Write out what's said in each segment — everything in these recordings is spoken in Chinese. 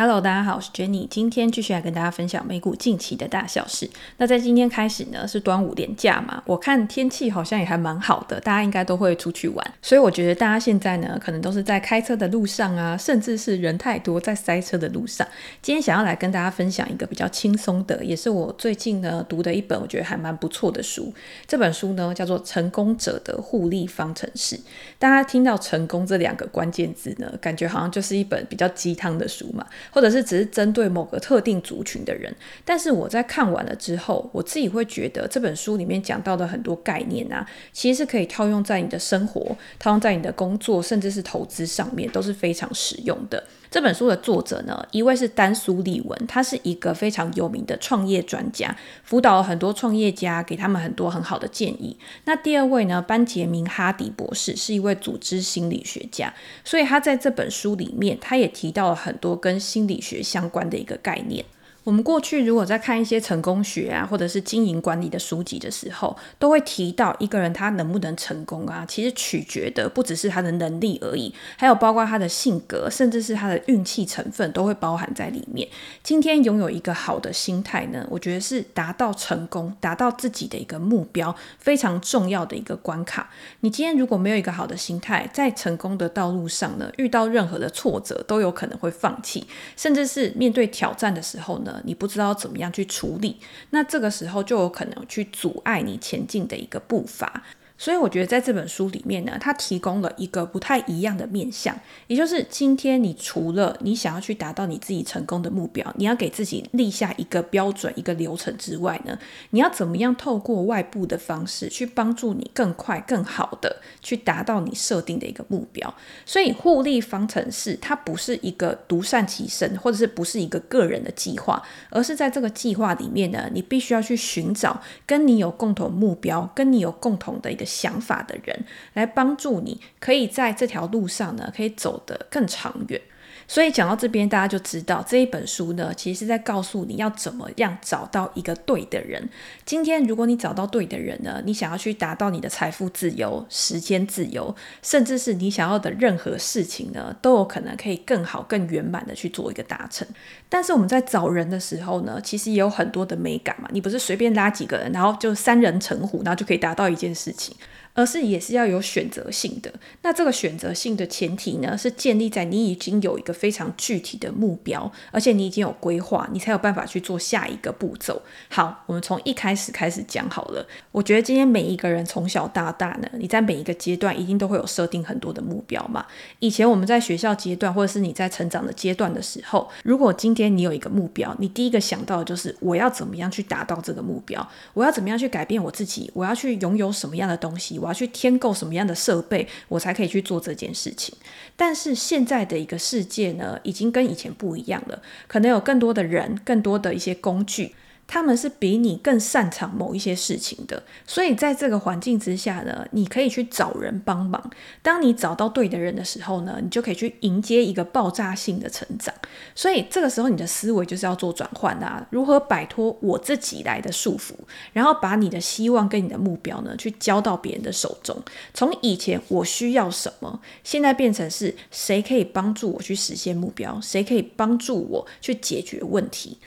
Hello，大家好，我是 Jenny，今天继续来跟大家分享美股近期的大小事。那在今天开始呢，是端午连假嘛，我看天气好像也还蛮好的，大家应该都会出去玩。所以我觉得大家现在呢，可能都是在开车的路上啊，甚至是人太多在塞车的路上。今天想要来跟大家分享一个比较轻松的，也是我最近呢读的一本我觉得还蛮不错的书。这本书呢叫做《成功者的互利方程式》。大家听到“成功”这两个关键字呢，感觉好像就是一本比较鸡汤的书嘛。或者是只是针对某个特定族群的人，但是我在看完了之后，我自己会觉得这本书里面讲到的很多概念啊，其实是可以套用在你的生活、套用在你的工作，甚至是投资上面，都是非常实用的。这本书的作者呢，一位是丹·苏利文，他是一个非常有名的创业专家，辅导了很多创业家，给他们很多很好的建议。那第二位呢，班杰明·哈迪博士是一位组织心理学家，所以他在这本书里面，他也提到了很多跟心理学相关的一个概念。我们过去如果在看一些成功学啊，或者是经营管理的书籍的时候，都会提到一个人他能不能成功啊，其实取决的不只是他的能力而已，还有包括他的性格，甚至是他的运气成分都会包含在里面。今天拥有一个好的心态呢，我觉得是达到成功、达到自己的一个目标非常重要的一个关卡。你今天如果没有一个好的心态，在成功的道路上呢，遇到任何的挫折都有可能会放弃，甚至是面对挑战的时候呢，你不知道怎么样去处理，那这个时候就有可能去阻碍你前进的一个步伐。所以我觉得在这本书里面呢，它提供了一个不太一样的面向，也就是今天你除了你想要去达到你自己成功的目标，你要给自己立下一个标准、一个流程之外呢，你要怎么样透过外部的方式去帮助你更快、更好的去达到你设定的一个目标。所以互利方程式它不是一个独善其身，或者是不是一个个人的计划，而是在这个计划里面呢，你必须要去寻找跟你有共同目标、跟你有共同的一个。想法的人来帮助你，可以在这条路上呢，可以走得更长远。所以讲到这边，大家就知道这一本书呢，其实是在告诉你要怎么样找到一个对的人。今天如果你找到对的人呢，你想要去达到你的财富自由、时间自由，甚至是你想要的任何事情呢，都有可能可以更好、更圆满的去做一个达成。但是我们在找人的时候呢，其实也有很多的美感嘛，你不是随便拉几个人，然后就三人成虎，然后就可以达到一件事情。而是也是要有选择性的。那这个选择性的前提呢，是建立在你已经有一个非常具体的目标，而且你已经有规划，你才有办法去做下一个步骤。好，我们从一开始开始讲好了。我觉得今天每一个人从小到大呢，你在每一个阶段一定都会有设定很多的目标嘛。以前我们在学校阶段，或者是你在成长的阶段的时候，如果今天你有一个目标，你第一个想到的就是我要怎么样去达到这个目标，我要怎么样去改变我自己，我要去拥有什么样的东西。我要去添购什么样的设备，我才可以去做这件事情。但是现在的一个世界呢，已经跟以前不一样了，可能有更多的人，更多的一些工具。他们是比你更擅长某一些事情的，所以在这个环境之下呢，你可以去找人帮忙。当你找到对的人的时候呢，你就可以去迎接一个爆炸性的成长。所以这个时候，你的思维就是要做转换啊，如何摆脱我自己来的束缚，然后把你的希望跟你的目标呢，去交到别人的手中。从以前我需要什么，现在变成是谁可以帮助我去实现目标，谁可以帮助我去解决问题。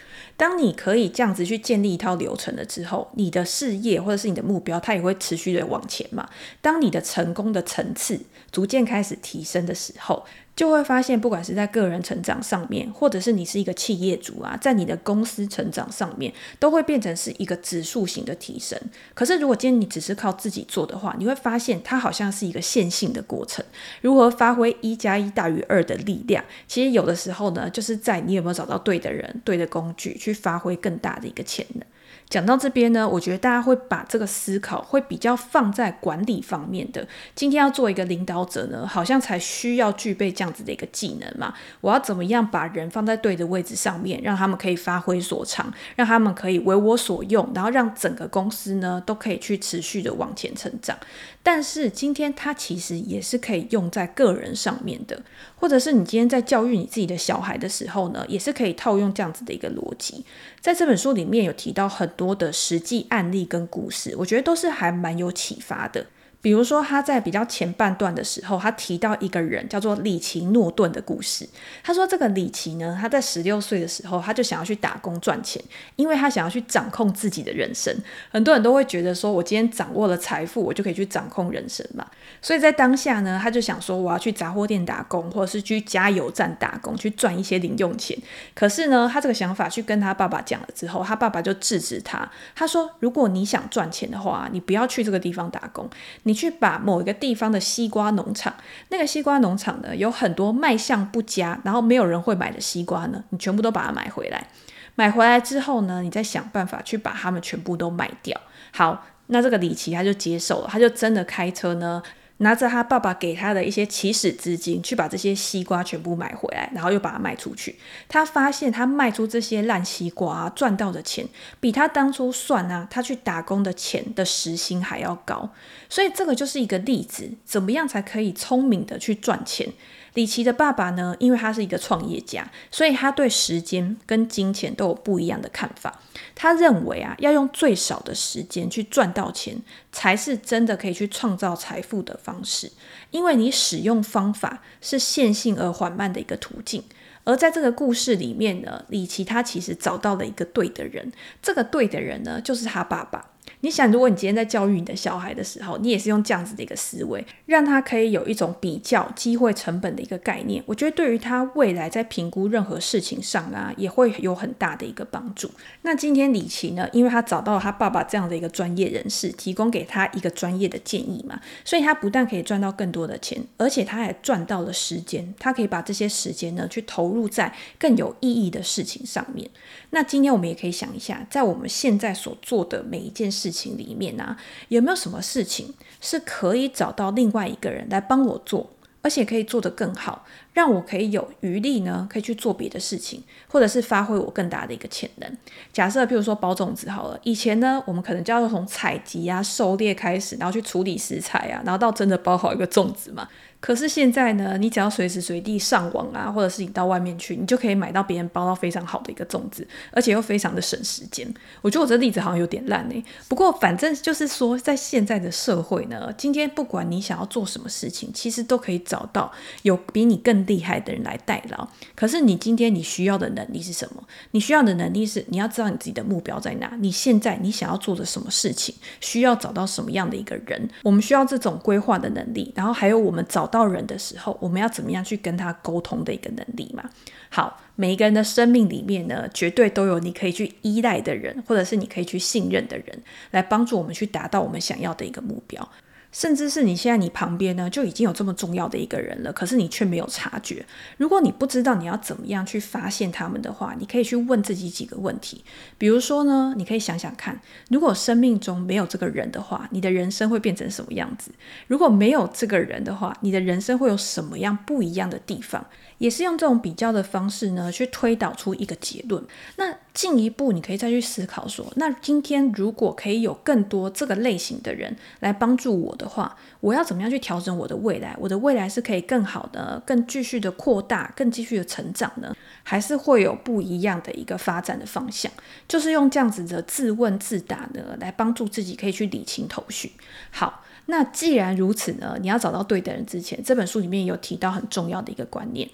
当你可以这样子去建立一套流程了之后，你的事业或者是你的目标，它也会持续的往前嘛。当你的成功的层次逐渐开始提升的时候，就会发现，不管是在个人成长上面，或者是你是一个企业主啊，在你的公司成长上面，都会变成是一个指数型的提升。可是，如果今天你只是靠自己做的话，你会发现它好像是一个线性的过程。如何发挥一加一大于二的力量？其实有的时候呢，就是在你有没有找到对的人、对的工具，去发挥更大的一个潜能。讲到这边呢，我觉得大家会把这个思考会比较放在管理方面的。今天要做一个领导者呢，好像才需要具备这样子的一个技能嘛。我要怎么样把人放在对的位置上面，让他们可以发挥所长，让他们可以为我所用，然后让整个公司呢都可以去持续的往前成长。但是今天它其实也是可以用在个人上面的，或者是你今天在教育你自己的小孩的时候呢，也是可以套用这样子的一个逻辑。在这本书里面有提到很多的实际案例跟故事，我觉得都是还蛮有启发的。比如说，他在比较前半段的时候，他提到一个人叫做里奇诺顿的故事。他说，这个里奇呢，他在十六岁的时候，他就想要去打工赚钱，因为他想要去掌控自己的人生。很多人都会觉得说，我今天掌握了财富，我就可以去掌控人生嘛。所以在当下呢，他就想说，我要去杂货店打工，或者是去加油站打工，去赚一些零用钱。可是呢，他这个想法去跟他爸爸讲了之后，他爸爸就制止他。他说，如果你想赚钱的话，你不要去这个地方打工。你你去把某一个地方的西瓜农场，那个西瓜农场呢，有很多卖相不佳，然后没有人会买的西瓜呢，你全部都把它买回来。买回来之后呢，你再想办法去把它们全部都卖掉。好，那这个李奇他就接受了，他就真的开车呢。拿着他爸爸给他的一些起始资金，去把这些西瓜全部买回来，然后又把它卖出去。他发现他卖出这些烂西瓜，赚到的钱比他当初算啊，他去打工的钱的时薪还要高。所以这个就是一个例子，怎么样才可以聪明的去赚钱？李奇的爸爸呢，因为他是一个创业家，所以他对时间跟金钱都有不一样的看法。他认为啊，要用最少的时间去赚到钱，才是真的可以去创造财富的方式。因为你使用方法是线性而缓慢的一个途径。而在这个故事里面呢，李奇他其实找到了一个对的人，这个对的人呢，就是他爸爸。你想，如果你今天在教育你的小孩的时候，你也是用这样子的一个思维，让他可以有一种比较机会成本的一个概念，我觉得对于他未来在评估任何事情上啊，也会有很大的一个帮助。那今天李奇呢，因为他找到了他爸爸这样的一个专业人士，提供给他一个专业的建议嘛，所以他不但可以赚到更多的钱，而且他还赚到了时间，他可以把这些时间呢，去投入在更有意义的事情上面。那今天我们也可以想一下，在我们现在所做的每一件事情里面啊，有没有什么事情是可以找到另外一个人来帮我做，而且可以做得更好，让我可以有余力呢，可以去做别的事情，或者是发挥我更大的一个潜能。假设，譬如说包粽子好了，以前呢，我们可能就要从采集啊、狩猎开始，然后去处理食材啊，然后到真的包好一个粽子嘛。可是现在呢，你只要随时随地上网啊，或者是你到外面去，你就可以买到别人包到非常好的一个粽子，而且又非常的省时间。我觉得我这例子好像有点烂欸，不过反正就是说，在现在的社会呢，今天不管你想要做什么事情，其实都可以找到有比你更厉害的人来代劳。可是你今天你需要的能力是什么？你需要的能力是你要知道你自己的目标在哪，你现在你想要做的什么事情，需要找到什么样的一个人。我们需要这种规划的能力，然后还有我们找到人的时候，我们要怎么样去跟他沟通的一个能力嘛？好，每一个人的生命里面呢，绝对都有你可以去依赖的人，或者是你可以去信任的人，来帮助我们去达到我们想要的一个目标。甚至是你现在你旁边呢，就已经有这么重要的一个人了，可是你却没有察觉。如果你不知道你要怎么样去发现他们的话，你可以去问自己几个问题。比如说呢，你可以想想看，如果生命中没有这个人的话，你的人生会变成什么样子？如果没有这个人的话，你的人生会有什么样不一样的地方？也是用这种比较的方式呢，去推导出一个结论。那进一步，你可以再去思考说，那今天如果可以有更多这个类型的人来帮助我的话，我要怎么样去调整我的未来？我的未来是可以更好的、更继续的扩大、更继续的成长呢，还是会有不一样的一个发展的方向？就是用这样子的自问自答呢，来帮助自己可以去理清头绪。好。那既然如此呢，你要找到对的人之前，这本书里面有提到很重要的一个观念，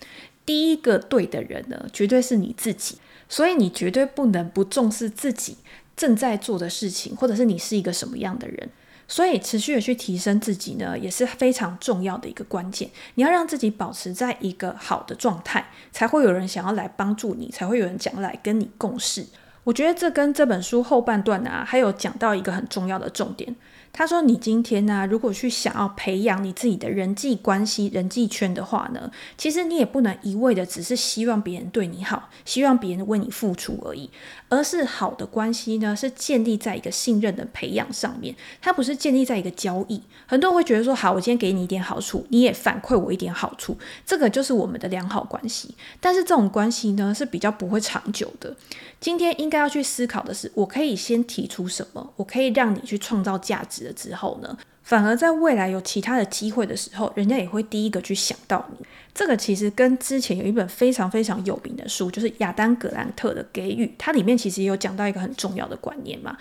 第一个对的人呢，绝对是你自己，所以你绝对不能不重视自己正在做的事情，或者是你是一个什么样的人，所以持续的去提升自己呢，也是非常重要的一个关键。你要让自己保持在一个好的状态，才会有人想要来帮助你，才会有人讲来跟你共事。我觉得这跟这本书后半段啊，还有讲到一个很重要的重点。他说：“你今天呢、如果去想要培养你自己的人际关系、人际圈的话呢，其实你也不能一味的只是希望别人对你好，希望别人为你付出而已，而是好的关系呢，是建立在一个信任的培养上面，它不是建立在一个交易。很多人会觉得说，好，我今天给你一点好处，你也反馈我一点好处，这个就是我们的良好关系。但是这种关系呢，是比较不会长久的。今天应该要去思考的是，我可以先提出什么，我可以让你去创造价值了。”之后呢，反而在未来有其他的机会的时候，人家也会第一个去想到你。这个其实跟之前有一本非常非常有名的书，就是亚当·格兰特的《给予》，它里面其实也有讲到一个很重要的观念嘛。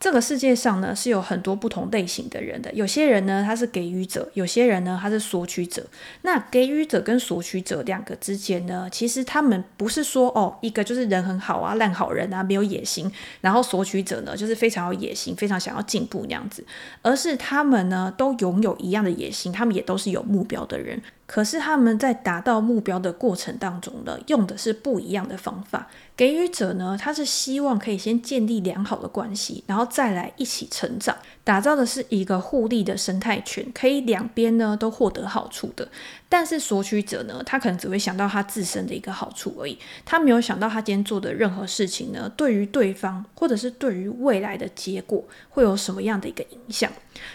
这个世界上呢，是有很多不同类型的人的。有些人呢，他是给予者；有些人呢，他是索取者。那给予者跟索取者两个之间呢，其实他们不是说哦，一个就是人很好啊，烂好人啊，没有野心；然后索取者呢，就是非常有野心，非常想要进步那样子。而是他们呢，都拥有一样的野心，他们也都是有目标的人。可是他们在达到目标的过程当中呢，用的是不一样的方法。给予者呢，他是希望可以先建立良好的关系，然后再来一起成长，打造的是一个互利的生态圈，可以两边呢都获得好处的。但是索取者呢，他可能只会想到他自身的一个好处而已，他没有想到他今天做的任何事情呢，对于对方或者是对于未来的结果会有什么样的一个影响。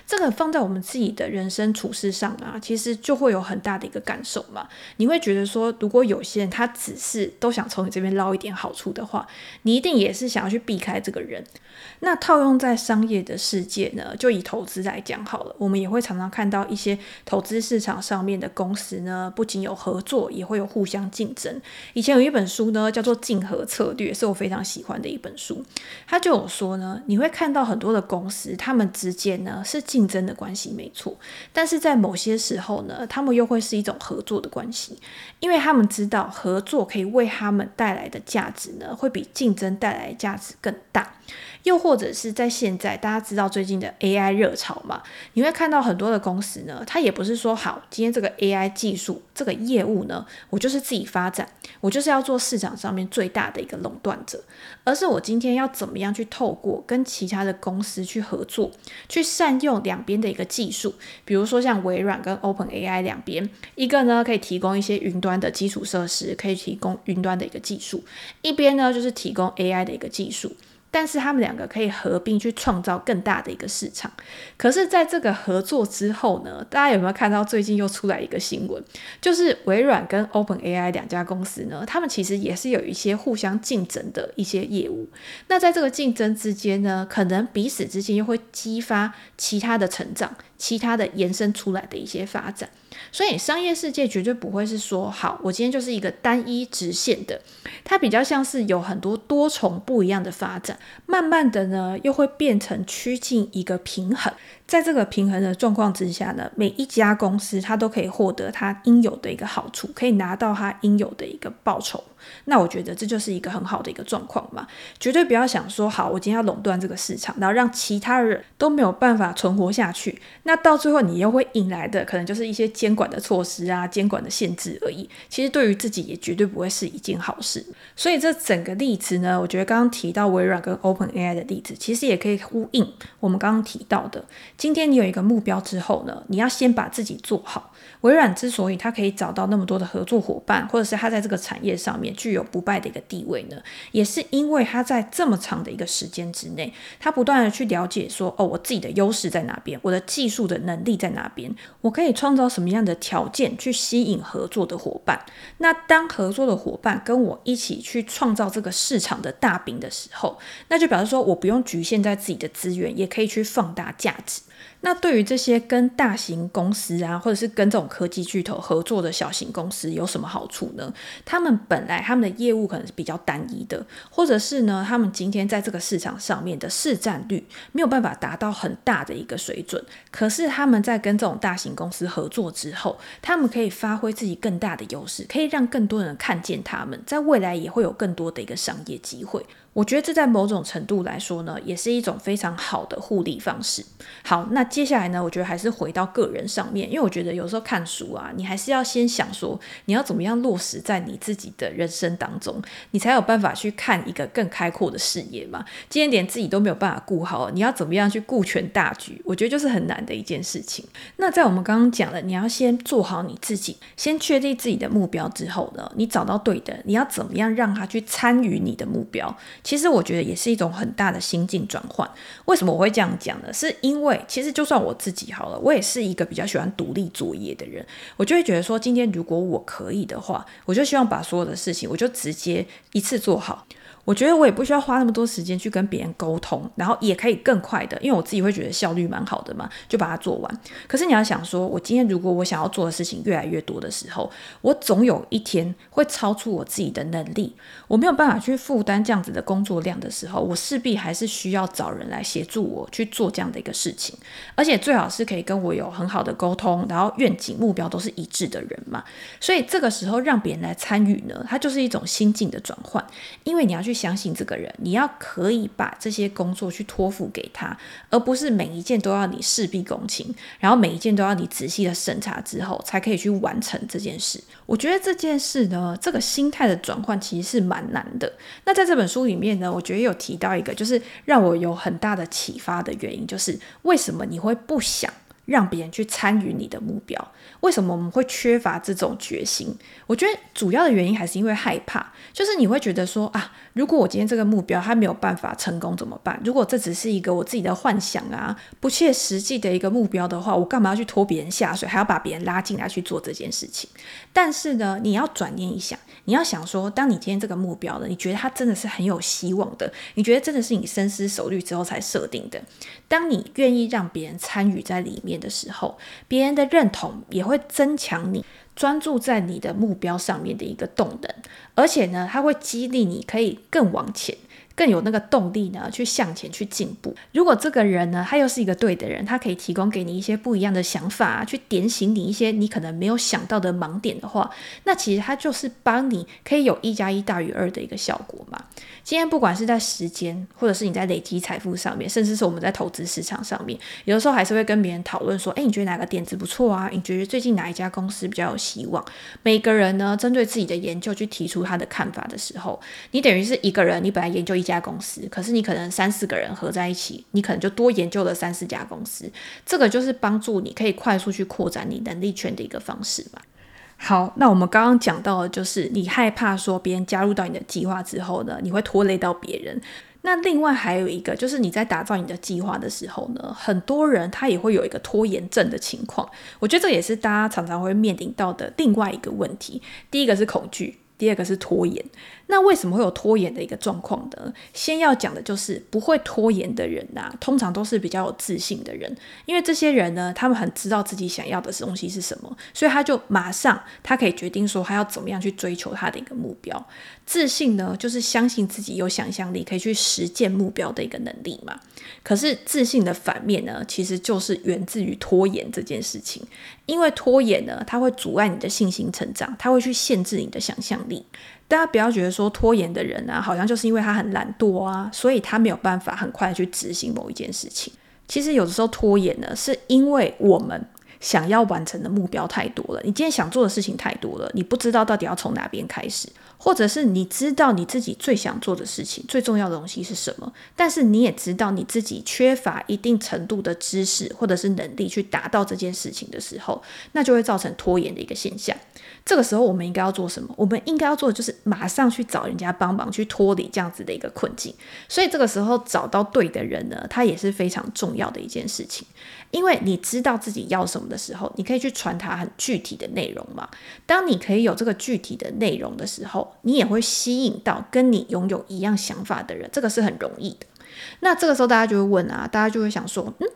这个放在我们自己的人生处事上啊，其实就会有很大的一个感受嘛。你会觉得说，如果有些人他只是都想从你这边捞一点好处的话，你一定也是想要去避开这个人。那套用在商业的世界呢，就以投资来讲好了，我们也会常常看到一些投资市场上面的公司呢，不仅有合作，也会有互相竞争。以前有一本书呢，叫做《竞合策略》，是我非常喜欢的一本书。它就有说呢，你会看到很多的公司，他们之间呢是竞争的关系，没错，但是在某些时候呢，他们又会是一种合作的关系，因为他们知道合作可以为他们带来的价值呢，会比竞争带来的价值更大。又或者是在现在，大家知道最近的 AI 热潮嘛？你会看到很多的公司呢，它也不是说好，今天这个 AI 技术这个业务呢，我就是自己发展，我就是要做市场上面最大的一个垄断者，而是我今天要怎么样去透过跟其他的公司去合作，去善用两边的一个技术，比如说像微软跟 OpenAI 两边，一个呢可以提供一些云端的基础设施，可以提供云端的一个技术，一边呢就是提供 AI 的一个技术。但是他们两个可以合并去创造更大的一个市场。可是，在这个合作之后呢，大家有没有看到最近又出来一个新闻？就是微软跟 OpenAI 两家公司呢，他们其实也是有一些互相竞争的一些业务。那在这个竞争之间呢，可能彼此之间又会激发其他的成长。其他的延伸出来的一些发展，所以商业世界绝对不会是说好，我今天就是一个单一直线的，它比较像是有很多多重不一样的发展，慢慢的呢又会变成趋近一个平衡。在这个平衡的状况之下呢，每一家公司它都可以获得它应有的一个好处，可以拿到它应有的一个报酬。那我觉得这就是一个很好的一个状况嘛，绝对不要想说好，我今天要垄断这个市场，然后让其他人都没有办法存活下去。那到最后你又会引来的可能就是一些监管的措施啊，监管的限制而已。其实对于自己也绝对不会是一件好事。所以这整个例子呢，我觉得刚刚提到微软跟 OpenAI 的例子，其实也可以呼应我们刚刚提到的。今天你有一个目标之后呢，你要先把自己做好。微软之所以它可以找到那么多的合作伙伴，或者是它在这个产业上面具有不败的一个地位呢，也是因为它在这么长的一个时间之内，它不断的去了解说，哦，我自己的优势在哪边，我的技术的能力在哪边，我可以创造什么样的条件去吸引合作的伙伴。那当合作的伙伴跟我一起去创造这个市场的大饼的时候，那就表示说我不用局限在自己的资源，也可以去放大价值。那对于这些跟大型公司啊，或者是跟这种科技巨头合作的小型公司有什么好处呢？他们本来他们的业务可能是比较单一的，或者是呢，他们今天在这个市场上面的市占率没有办法达到很大的一个水准。可是他们在跟这种大型公司合作之后，他们可以发挥自己更大的优势，可以让更多人看见他们，在未来也会有更多的一个商业机会。我觉得这在某种程度来说呢，也是一种非常好的互利方式。好，那接下来呢，我觉得还是回到个人上面，因为我觉得有时候看书啊，你还是要先想说，你要怎么样落实在你自己的人生当中，你才有办法去看一个更开阔的视野嘛。今天连自己都没有办法顾好，你要怎么样去顾全大局？我觉得就是很难的一件事情。那在我们刚刚讲了，你要先做好你自己，先确定自己的目标之后呢，你找到对的，你要怎么样让他去参与你的目标？其实我觉得也是一种很大的心境转换。为什么我会这样讲呢？是因为其实就算我自己好了，我也是一个比较喜欢独立作业的人。我就会觉得说，今天如果我可以的话，我就希望把所有的事情，我就直接一次做好。我觉得我也不需要花那么多时间去跟别人沟通，然后也可以更快的，因为我自己会觉得效率蛮好的嘛，就把它做完。可是你要想说，我今天如果我想要做的事情越来越多的时候，我总有一天会超出我自己的能力，我没有办法去负担这样子的工作量的时候，我势必还是需要找人来协助我去做这样的一个事情，而且最好是可以跟我有很好的沟通，然后愿景目标都是一致的人嘛。所以这个时候让别人来参与呢，它就是一种心境的转换，因为你要去。相信这个人，你要可以把这些工作去托付给他，而不是每一件都要你事必躬亲，然后每一件都要你仔细的审查之后才可以去完成这件事。我觉得这件事呢，这个心态的转换其实是蛮难的。那在这本书里面呢，我觉得有提到一个，就是让我有很大的启发的原因，就是为什么你会不想让别人去参与你的目标？为什么我们会缺乏这种决心？我觉得主要的原因还是因为害怕，就是你会觉得说啊，如果我今天这个目标它没有办法成功怎么办？如果这只是一个我自己的幻想啊，不切实际的一个目标的话，我干嘛要去拖别人下水，还要把别人拉进来去做这件事情？但是呢，你要转念一想，你要想说，当你今天这个目标呢，你觉得它真的是很有希望的，你觉得真的是你深思熟虑之后才设定的，当你愿意让别人参与在里面的时候，别人的认同也会增强你专注在你的目标上面的一个动能，而且呢，它会激励你可以更往前。更有那个动力呢，去向前去进步。如果这个人呢，他又是一个对的人，他可以提供给你一些不一样的想法啊，去点醒你一些你可能没有想到的盲点的话，那其实他就是帮你可以有一加一大于二的一个效果嘛。今天不管是在时间，或者是你在累积财富上面，甚至是我们在投资市场上面，有的时候还是会跟别人讨论说，哎，你觉得哪个点子不错啊？你觉得最近哪一家公司比较有希望？每个人呢，针对自己的研究去提出他的看法的时候，你等于是一个人，你本来研究一。家公司，可是你可能三四个人合在一起，你可能就多研究了三四家公司。这个就是帮助你可以快速去扩展你能力圈的一个方式嘛。好，那我们刚刚讲到的就是你害怕说别人加入到你的计划之后呢，你会拖累到别人。那另外还有一个就是你在打造你的计划的时候呢，很多人他也会有一个拖延症的情况。我觉得这也是大家常常会面临到的另外一个问题。第一个是恐惧，第二个是拖延。那为什么会有拖延的一个状况呢？先要讲的就是不会拖延的人呐、通常都是比较有自信的人，因为这些人呢，他们很知道自己想要的东西是什么，所以他就马上他可以决定说他要怎么样去追求他的一个目标。自信呢，就是相信自己有想象力，可以去实现目标的一个能力嘛。可是自信的反面呢，其实就是源自于拖延这件事情，因为拖延呢，它会阻碍你的信心成长，它会去限制你的想象力。大家不要觉得说拖延的人啊，好像就是因为他很懒惰啊，所以他没有办法很快去执行某一件事情。其实有的时候拖延呢，是因为我们想要完成的目标太多了，你今天想做的事情太多了，你不知道到底要从哪边开始。或者是你知道你自己最想做的事情，最重要的东西是什么，但是你也知道你自己缺乏一定程度的知识或者是能力去达到这件事情的时候，那就会造成拖延的一个现象。这个时候我们应该要做什么？我们应该要做的就是马上去找人家帮忙，去脱离这样子的一个困境。所以这个时候找到对的人呢，他也是非常重要的一件事情。因为你知道自己要什么的时候，你可以去传达很具体的内容嘛。当你可以有这个具体的内容的时候，你也会吸引到跟你拥有一样想法的人，这个是很容易的。那这个时候大家就会问啊，大家就会想说，嗯。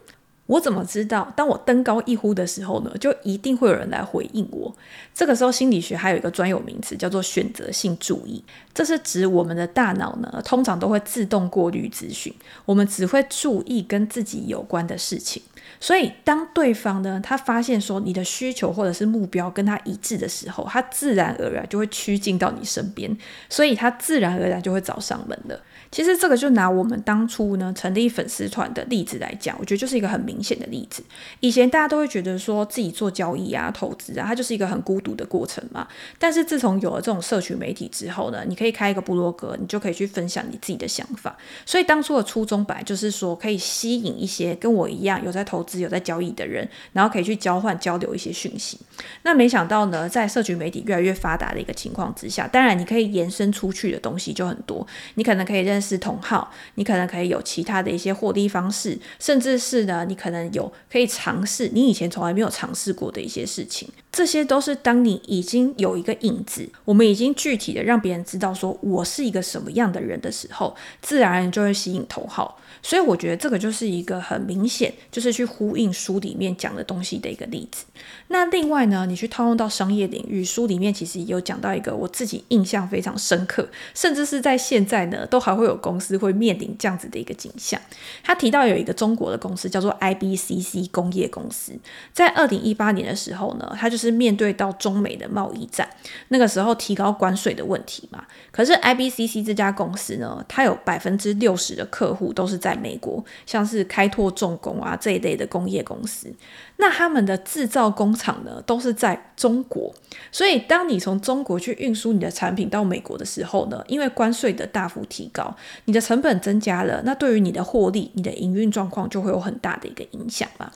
我怎么知道，当我登高一呼的时候呢，就一定会有人来回应我？这个时候，心理学还有一个专有名词叫做选择性注意，这是指我们的大脑呢，通常都会自动过滤资讯，我们只会注意跟自己有关的事情。所以，当对方呢，他发现说你的需求或者是目标跟他一致的时候，他自然而然就会趋近到你身边，所以他自然而然就会找上门了。其实这个就拿我们当初呢成立粉丝团的例子来讲，我觉得就是一个很明显的例子。以前大家都会觉得说自己做交易啊、投资啊，它就是一个很孤独的过程嘛。但是自从有了这种社群媒体之后呢，你可以开一个部落格，你就可以去分享你自己的想法。所以当初的初衷本来就是说，可以吸引一些跟我一样有在投资、有在交易的人，然后可以去交换交流一些讯息。那没想到呢，在社群媒体越来越发达的一个情况之下，当然你可以延伸出去的东西就很多，你可能可以认。是同号，你可能可以有其他的一些获利方式，甚至是呢，你可能有可以尝试你以前从来没有尝试过的一些事情。这些都是当你已经有一个影子，我们已经具体的让别人知道说我是一个什么样的人的时候，自然而然就会吸引头号。所以我觉得这个就是一个很明显，就是去呼应书里面讲的东西的一个例子。那另外呢，你去套用到商业领域，书里面其实有讲到一个我自己印象非常深刻，甚至是在现在呢，都还会有公司会面临这样子的一个景象。他提到有一个中国的公司叫做 IBCC 工业公司，在二零一八年的时候呢，他就是面对到中美的贸易战，那个时候提高关税的问题嘛。可是 IBCC 这家公司呢，它有百分之六十的客户都是在美国，像是开拓重工啊这一类的工业公司。那他们的制造工厂呢，都是在中国，所以当你从中国去运输你的产品到美国的时候呢，因为关税的大幅提高，你的成本增加了，那对于你的获利、你的营运状况就会有很大的一个影响嘛。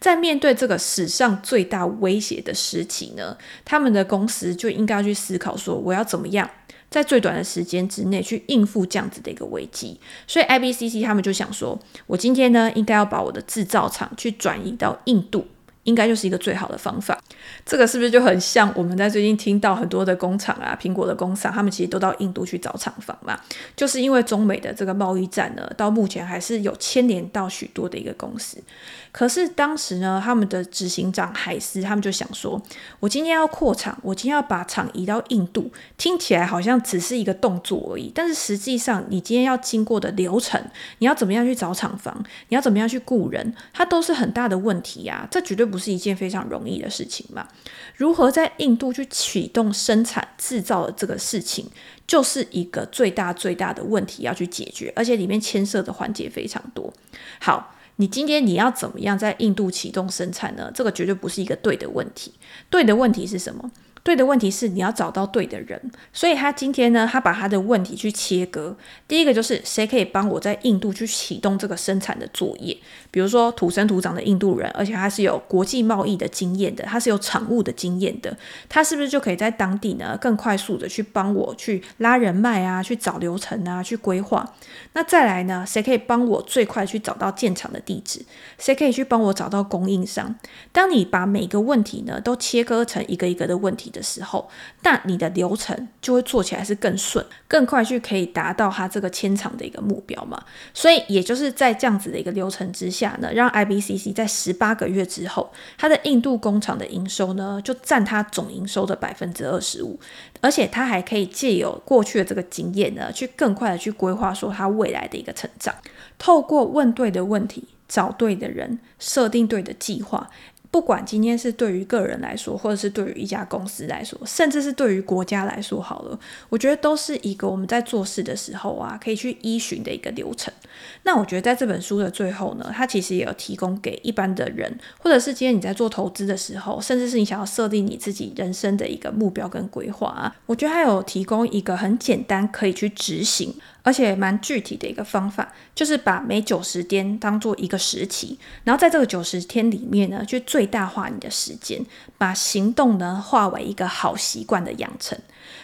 在面对这个史上最大威胁的时期呢，他们的公司就应该要去思考说，我要怎么样在最短的时间之内去应付这样子的一个危机。所以 IBCC 他们就想说，我今天呢，应该要把我的制造厂去转移到印度。应该就是一个最好的方法，这个是不是就很像我们在最近听到很多的工厂啊，苹果的工厂，他们其实都到印度去找厂房嘛？就是因为中美的这个贸易战呢，到目前还是有牵连到许多的一个公司。可是当时呢，他们的执行长海斯他们就想说，我今天要扩厂，我今天要把厂移到印度，听起来好像只是一个动作而已，但是实际上你今天要经过的流程，你要怎么样去找厂房，你要怎么样去雇人，它都是很大的问题呀，这绝对不。是一件非常容易的事情嘛？如何在印度去启动生产制造的这个事情，就是一个最大最大的问题要去解决，而且里面牵涉的环节非常多。好，你今天你要怎么样在印度启动生产呢？这个绝对不是一个对的问题。对的问题是什么？对的问题是你要找到对的人，所以他今天呢，他把他的问题去切割。第一个就是谁可以帮我在印度去启动这个生产的作业？比如说土生土长的印度人，而且他是有国际贸易的经验的，他是有产物的经验的，他是不是就可以在当地呢更快速的去帮我去拉人脉啊，去找流程啊，去规划？那再来呢，谁可以帮我最快去找到建厂的地址？谁可以去帮我找到供应商？当你把每个问题呢都切割成一个一个的问题的的时候，那你的流程就会做起来是更顺、更快，去可以达到他这个迁厂的一个目标嘛。所以，也就是在这样子的一个流程之下呢，让 IBCC 在十八个月之后，它的印度工厂的营收呢，就占它总营收的百分之二十五，而且它还可以借由过去的这个经验呢，去更快的去规划说它未来的一个成长，透过问对的问题，找对的人，设定对的计划。不管今天是对于个人来说，或者是对于一家公司来说，甚至是对于国家来说，好了，我觉得都是一个我们在做事的时候啊，可以去依循的一个流程。那我觉得在这本书的最后呢，它其实也有提供给一般的人，或者是今天你在做投资的时候，甚至是你想要设定你自己人生的一个目标跟规划啊，我觉得它有提供一个很简单可以去执行。而且蛮具体的一个方法，就是把每九十天当做一个时期，然后在这个九十天里面呢，去最大化你的时间，把行动呢化为一个好习惯的养成。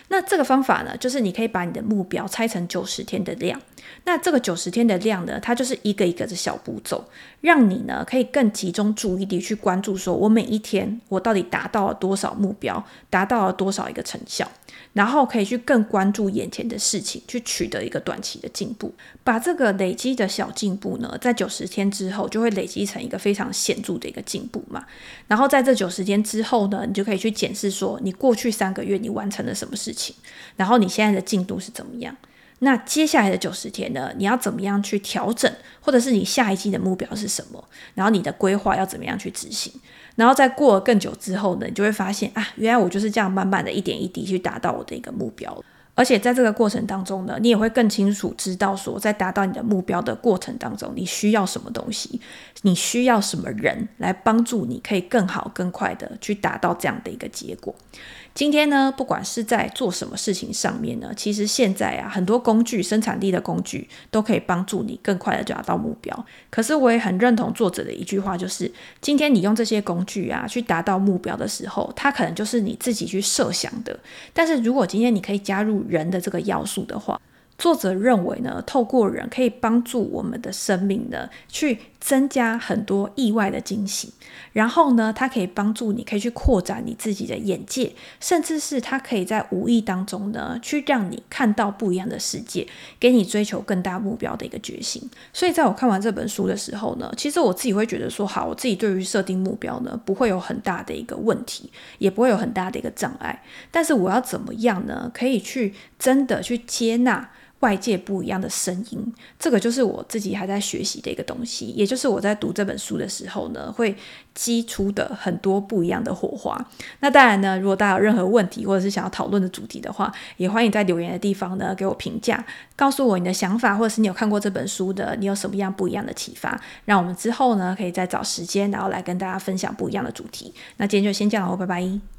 那这个方法呢，就是你可以把你的目标拆成九十天的量。那这个九十天的量呢，它就是一个一个的小步骤，让你呢可以更集中注意力去关注，说我每一天我到底达到了多少目标，达到了多少一个成效。然后可以去更关注眼前的事情，去取得一个短期的进步。把这个累积的小进步呢，在九十天之后就会累积成一个非常显著的一个进步嘛。然后在这九十天之后呢，你就可以去检视说，你过去三个月你完成了什么事情，然后你现在的进度是怎么样。那接下来的九十天呢，你要怎么样去调整，或者是你下一季的目标是什么？然后你的规划要怎么样去执行？然后再过了更久之后呢，你就会发现啊，原来我就是这样慢慢的一点一滴去达到我的一个目标。而且在这个过程当中呢，你也会更清楚知道说，在达到你的目标的过程当中，你需要什么东西，你需要什么人来帮助你，可以更好更快的去达到这样的一个结果。今天呢，不管是在做什么事情上面呢，其实现在啊，很多工具、生产力的工具都可以帮助你更快的达到目标。可是我也很认同作者的一句话，就是今天你用这些工具啊去达到目标的时候，它可能就是你自己去设想的。但是如果今天你可以加入人的这个要素的话，作者认为呢，透过人可以帮助我们的生命呢，去增加很多意外的惊喜。然后呢，它可以帮助你，可以去扩展你自己的眼界，甚至是它可以在无意当中呢，去让你看到不一样的世界，给你追求更大目标的一个决心。所以，在我看完这本书的时候呢，其实我自己会觉得说，好，我自己对于设定目标呢，不会有很大的一个问题，也不会有很大的一个障碍。但是，我要怎么样呢？可以去真的去接纳。外界不一样的声音，这个就是我自己还在学习的一个东西，也就是我在读这本书的时候呢，会激出的很多不一样的火花。那当然呢，如果大家有任何问题或者是想要讨论的主题的话，也欢迎在留言的地方呢给我评价，告诉我你的想法，或者是你有看过这本书的，你有什么样不一样的启发，让我们之后呢可以再找时间，然后来跟大家分享不一样的主题。那今天就先这样了，拜拜。